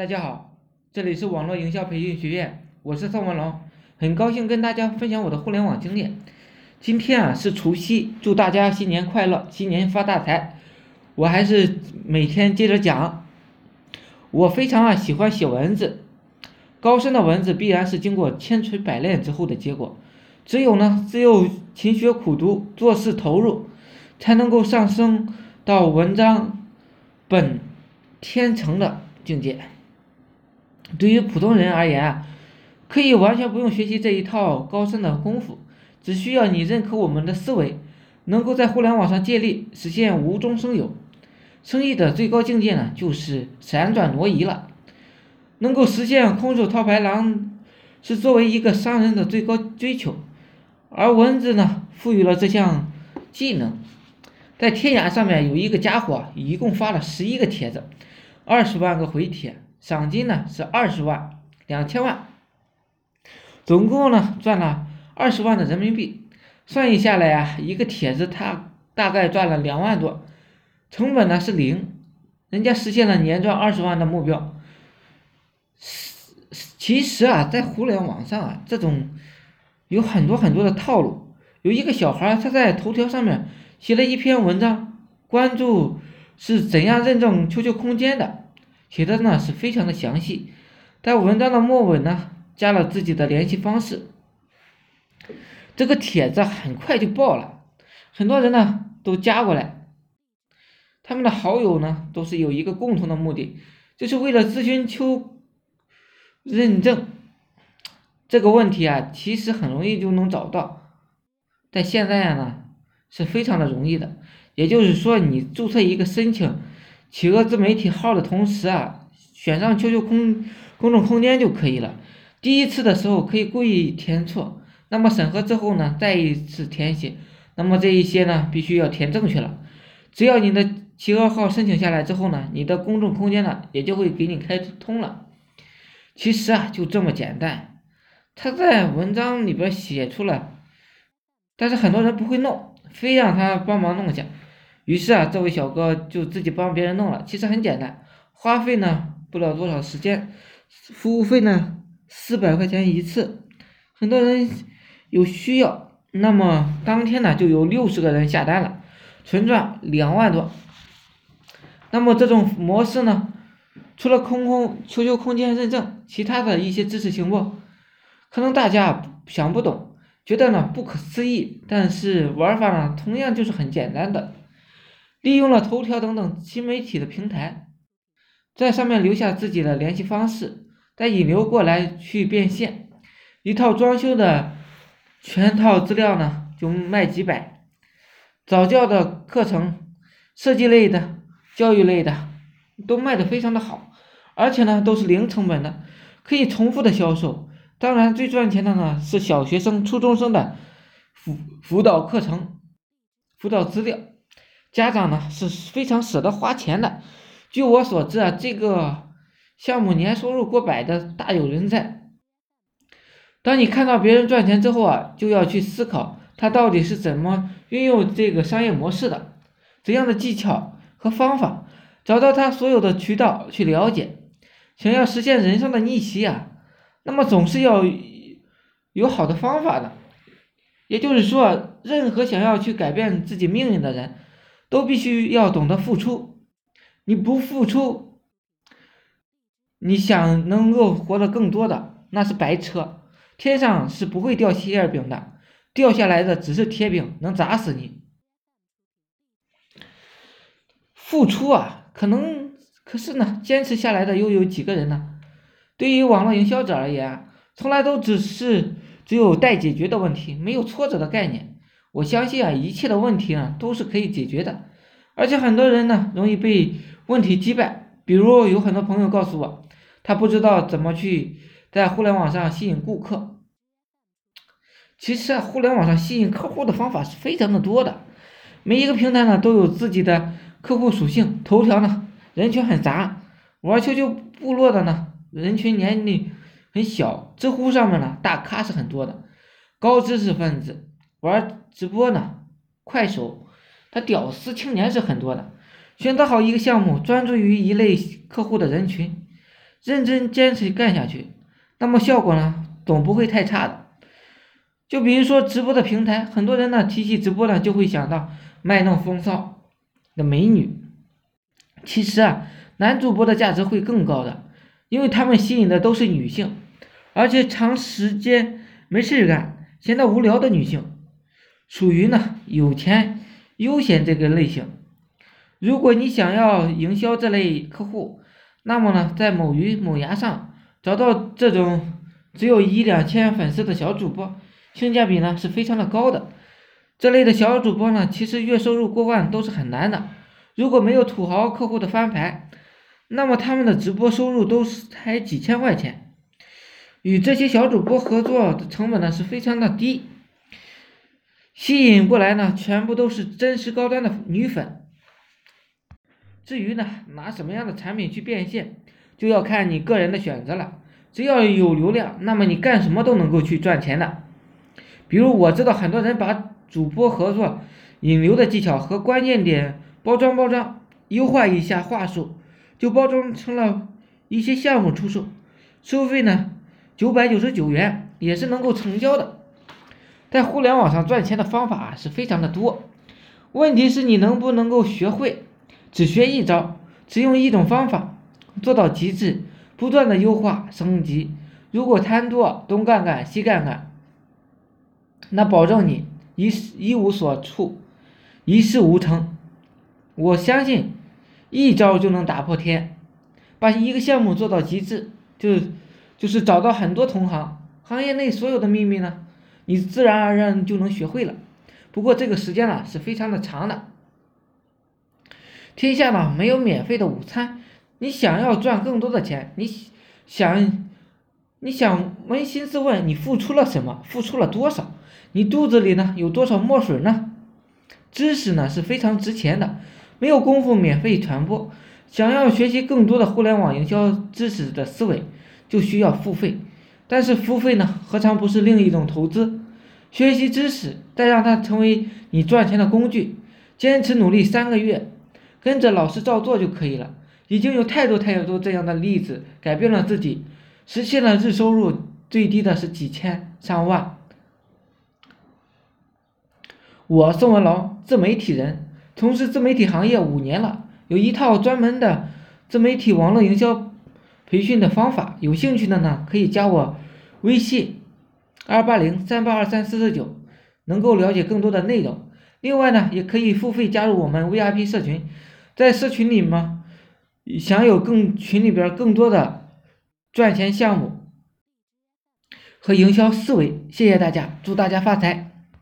大家好，这里是网络营销培训学院，我是宋文龙，很高兴跟大家分享我的互联网经验。今天啊是除夕，祝大家新年快乐，新年发大财。我还是每天接着讲。我非常啊喜欢写文字，高深的文字必然是经过千锤百炼之后的结果。只有呢，只有勤学苦读，做事投入，才能够上升到文章本天成的境界。对于普通人而言啊，可以完全不用学习这一套高深的功夫，只需要你认可我们的思维，能够在互联网上借力，实现无中生有。生意的最高境界呢，就是闪转挪移了。能够实现空手套白狼，是作为一个商人的最高追求。而文字呢，赋予了这项技能。在天涯上面有一个家伙，一共发了十一个帖子，二十万个回帖。赏金呢是二十万两千万，总共呢赚了二十万的人民币，算一下来啊，一个帖子他大概赚了两万多，成本呢是零，人家实现了年赚二十万的目标。其实啊，在互联网上啊，这种有很多很多的套路。有一个小孩他在头条上面写了一篇文章，关注是怎样认证 QQ 空间的。写的呢是非常的详细，在文章的末尾呢加了自己的联系方式。这个帖子很快就爆了，很多人呢都加过来。他们的好友呢都是有一个共同的目的，就是为了咨询求认证这个问题啊，其实很容易就能找到，在现在呢是非常的容易的，也就是说你注册一个申请。企鹅自媒体号的同时啊，选上 QQ 空公众空间就可以了。第一次的时候可以故意填错，那么审核之后呢，再一次填写，那么这一些呢必须要填正确了。只要你的企鹅号申请下来之后呢，你的公众空间呢也就会给你开通了。其实啊就这么简单，他在文章里边写出了，但是很多人不会弄，非让他帮忙弄一下。于是啊，这位小哥就自己帮别人弄了。其实很简单，花费呢不了多少时间，服务费呢四百块钱一次。很多人有需要，那么当天呢就有六十个人下单了，纯赚两万多。那么这种模式呢，除了空空 QQ 空间认证，其他的一些知识行不？可能大家想不懂，觉得呢不可思议，但是玩法呢同样就是很简单的。利用了头条等等新媒体的平台，在上面留下自己的联系方式，再引流过来去变现，一套装修的全套资料呢就卖几百，早教的课程、设计类的、教育类的都卖的非常的好，而且呢都是零成本的，可以重复的销售。当然最赚钱的呢是小学生、初中生的辅辅导课程、辅导资料。家长呢是非常舍得花钱的，据我所知啊，这个项目年收入过百的大有人在。当你看到别人赚钱之后啊，就要去思考他到底是怎么运用这个商业模式的，怎样的技巧和方法，找到他所有的渠道去了解。想要实现人生的逆袭啊，那么总是要有好的方法的。也就是说，任何想要去改变自己命运的人。都必须要懂得付出，你不付出，你想能够活得更多的那是白扯，天上是不会掉馅饼的，掉下来的只是铁饼，能砸死你。付出啊，可能可是呢，坚持下来的又有几个人呢？对于网络营销者而言，从来都只是只有待解决的问题，没有挫折的概念。我相信啊，一切的问题呢都是可以解决的，而且很多人呢容易被问题击败。比如有很多朋友告诉我，他不知道怎么去在互联网上吸引顾客。其实啊，互联网上吸引客户的方法是非常的多的，每一个平台呢都有自己的客户属性。头条呢人群很杂，玩 QQ 部落的呢人群年龄很小，知乎上面呢大咖是很多的，高知识分子。玩直播呢，快手，他屌丝青年是很多的。选择好一个项目，专注于一类客户的人群，认真坚持干下去，那么效果呢总不会太差的。就比如说直播的平台，很多人呢提起直播呢就会想到卖弄风骚的美女，其实啊，男主播的价值会更高的，因为他们吸引的都是女性，而且长时间没事干、闲得无聊的女性，属于呢有钱悠闲这个类型。如果你想要营销这类客户，那么呢，在某鱼、某牙上找到这种只有一两千粉丝的小主播，性价比呢是非常的高的。这类的小主播呢，其实月收入过万都是很难的。如果没有土豪客户的翻牌，那么他们的直播收入都是才几千块钱。与这些小主播合作的成本呢是非常的低，吸引过来呢全部都是真实高端的女粉。至于呢，拿什么样的产品去变现，就要看你个人的选择了。只要有流量，那么你干什么都能够去赚钱的。比如我知道很多人把主播合作引流的技巧和关键点包装包装，优化一下话术，就包装成了一些项目出售，收费呢九百九十九元也是能够成交的。在互联网上赚钱的方法是非常的多，问题是你能不能够学会。只学一招，只用一种方法做到极致，不断的优化升级。如果贪多，东干干西干干，那保证你一一无所处，一事无成。我相信一招就能打破天，把一个项目做到极致，就就是找到很多同行，行业内所有的秘密呢，你自然而然就能学会了。不过这个时间呢是非常的长的。天下呢没有免费的午餐，你想要赚更多的钱，你想，你想扪心自问，你付出了什么？付出了多少？你肚子里呢有多少墨水呢？知识呢是非常值钱的，没有功夫免费传播。想要学习更多的互联网营销知识的思维，就需要付费。但是付费呢，何尝不是另一种投资？学习知识，再让它成为你赚钱的工具，坚持努力三个月。跟着老师照做就可以了。已经有太多太多这样的例子，改变了自己，实现了日收入最低的是几千上万。我宋文龙，自媒体人，从事自媒体行业五年了，有一套专门的自媒体网络营销培训的方法。有兴趣的呢，可以加我微信二八零三八二三四四九，能够了解更多的内容。另外呢，也可以付费加入我们 VIP 社群。在社群里吗？享有更群里边更多的赚钱项目和营销思维。谢谢大家，祝大家发财。